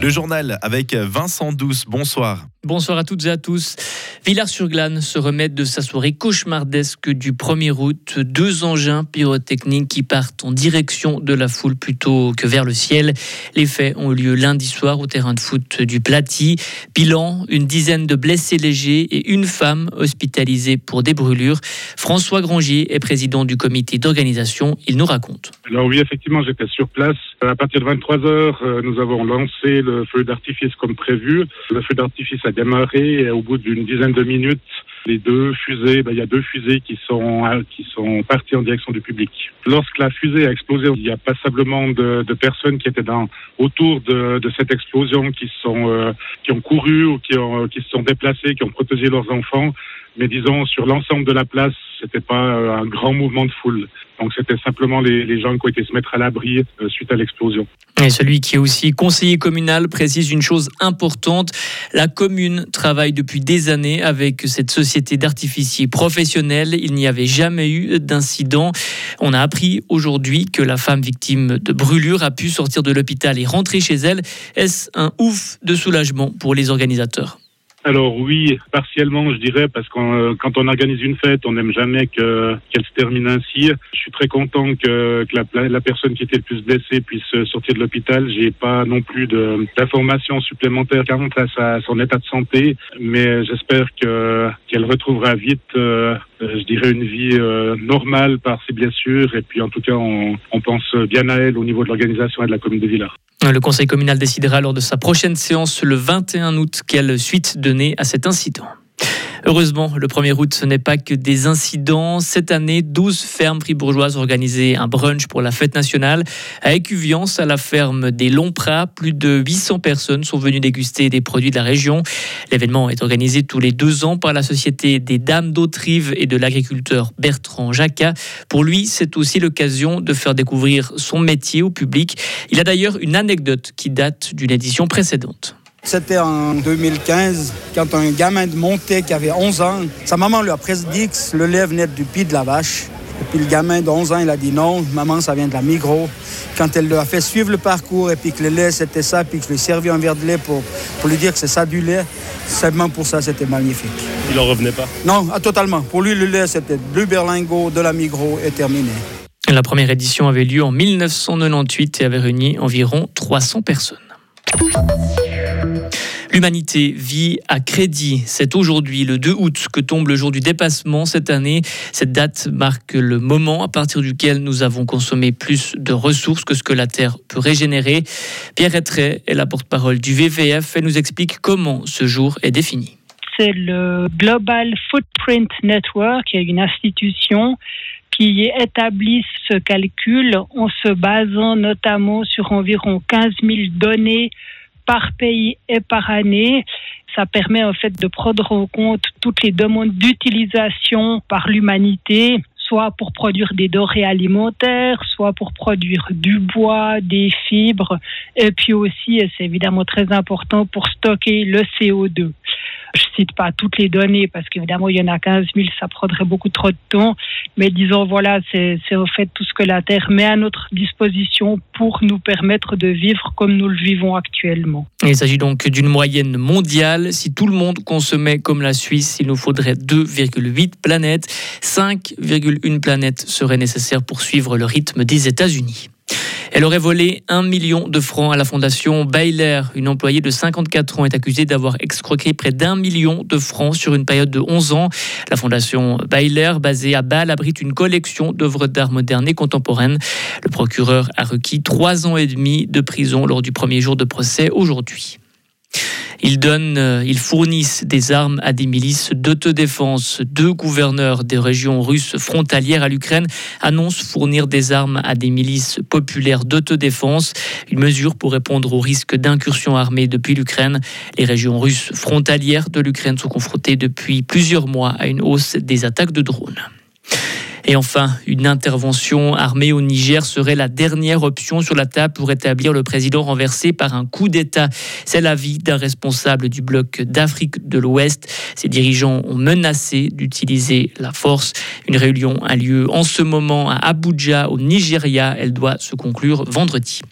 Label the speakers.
Speaker 1: Le journal avec Vincent Douce. Bonsoir.
Speaker 2: Bonsoir à toutes et à tous. Villars-sur-Glane se remet de sa soirée cauchemardesque du 1er août. Deux engins pyrotechniques qui partent en direction de la foule plutôt que vers le ciel. Les faits ont eu lieu lundi soir au terrain de foot du Platy. Bilan, une dizaine de blessés légers et une femme hospitalisée pour des brûlures. François Grangier est président du comité d'organisation. Il nous raconte.
Speaker 3: Alors oui, effectivement, j'étais sur place. À partir de 23 heures, euh, nous avons lancé le feu d'artifice comme prévu. Le feu d'artifice a démarré et au bout d'une dizaine de minutes, les deux fusées, ben, il y a deux fusées qui sont qui sont parties en direction du public. Lorsque la fusée a explosé, il y a passablement de, de personnes qui étaient dans autour de, de cette explosion, qui sont euh, qui ont couru ou qui ont qui se sont déplacés, qui ont protégé leurs enfants. Mais disons sur l'ensemble de la place, c'était pas euh, un grand mouvement de foule. Donc c'était simplement les, gens qui ont été se mettre à l'abri euh, suite à l'explosion.
Speaker 2: Et celui qui est aussi conseiller communal précise une chose importante. La commune travaille depuis des années avec cette société d'artificiers professionnels. Il n'y avait jamais eu d'incident. On a appris aujourd'hui que la femme victime de brûlure a pu sortir de l'hôpital et rentrer chez elle. Est-ce un ouf de soulagement pour les organisateurs?
Speaker 3: Alors oui, partiellement, je dirais, parce que euh, quand on organise une fête, on n'aime jamais que qu'elle se termine ainsi. Je suis très content que, la, la, personne qui était le plus blessée puisse sortir de l'hôpital. J'ai pas non plus d'informations supplémentaires quant à sa, son état de santé, mais j'espère que qu'elle retrouvera vite, euh, je dirais, une vie euh, normale par ses blessures. Et puis en tout cas, on, on pense bien à elle au niveau de l'organisation et de la commune de Villars.
Speaker 2: Le conseil communal décidera lors de sa prochaine séance le 21 août quelle suite donner à cet incident. Heureusement, le 1er août, ce n'est pas que des incidents. Cette année, 12 fermes fribourgeoises organisé un brunch pour la fête nationale. À Écuviance, à la ferme des Longs Prats, plus de 800 personnes sont venues déguster des produits de la région. L'événement est organisé tous les deux ans par la Société des Dames d'Autrive et de l'agriculteur Bertrand Jacquat. Pour lui, c'est aussi l'occasion de faire découvrir son métier au public. Il a d'ailleurs une anecdote qui date d'une édition précédente.
Speaker 4: C'était en 2015, quand un gamin de Monté qui avait 11 ans, sa maman lui a presque dit que le lait venait du pied de la vache. Et puis le gamin de 11 ans, il a dit non, maman, ça vient de la Migros. Quand elle lui a fait suivre le parcours et puis que le lait, c'était ça, puis que je lui ai servi un verre de lait pour, pour lui dire que c'est ça du lait, seulement pour ça, c'était magnifique.
Speaker 5: Il en revenait pas?
Speaker 4: Non, ah, totalement. Pour lui, le lait, c'était du berlingot, de la Migros et terminé.
Speaker 2: La première édition avait lieu en 1998 et avait réuni environ 300 personnes. L'humanité vit à crédit. C'est aujourd'hui, le 2 août, que tombe le jour du dépassement cette année. Cette date marque le moment à partir duquel nous avons consommé plus de ressources que ce que la Terre peut régénérer. Pierre Ettray est la porte-parole du VVF et nous explique comment ce jour est défini.
Speaker 6: C'est le Global Footprint Network, une institution qui établit ce calcul en se basant notamment sur environ 15 000 données par pays et par année. Ça permet en fait de prendre en compte toutes les demandes d'utilisation par l'humanité soit pour produire des denrées alimentaires, soit pour produire du bois, des fibres, et puis aussi, et c'est évidemment très important, pour stocker le CO2. Je cite pas toutes les données parce qu'évidemment il y en a 15 000, ça prendrait beaucoup trop de temps. Mais disons voilà, c'est au fait tout ce que la Terre met à notre disposition pour nous permettre de vivre comme nous le vivons actuellement.
Speaker 2: Il s'agit donc d'une moyenne mondiale. Si tout le monde consommait comme la Suisse, il nous faudrait 2,8 planètes. 5,1 planètes seraient nécessaires pour suivre le rythme des États-Unis. Elle aurait volé un million de francs à la fondation Baylor. Une employée de 54 ans est accusée d'avoir escroqué près d'un million de francs sur une période de 11 ans. La fondation Baylor, basée à Bâle, abrite une collection d'œuvres d'art modernes et contemporaines. Le procureur a requis trois ans et demi de prison lors du premier jour de procès aujourd'hui. Euh, ils fournissent des armes à des milices d'autodéfense. Deux gouverneurs des régions russes frontalières à l'Ukraine annoncent fournir des armes à des milices populaires d'autodéfense. Une mesure pour répondre au risque d'incursion armée depuis l'Ukraine. Les régions russes frontalières de l'Ukraine sont confrontées depuis plusieurs mois à une hausse des attaques de drones. Et enfin, une intervention armée au Niger serait la dernière option sur la table pour établir le président renversé par un coup d'État. C'est l'avis d'un responsable du bloc d'Afrique de l'Ouest. Ses dirigeants ont menacé d'utiliser la force. Une réunion a lieu en ce moment à Abuja, au Nigeria. Elle doit se conclure vendredi.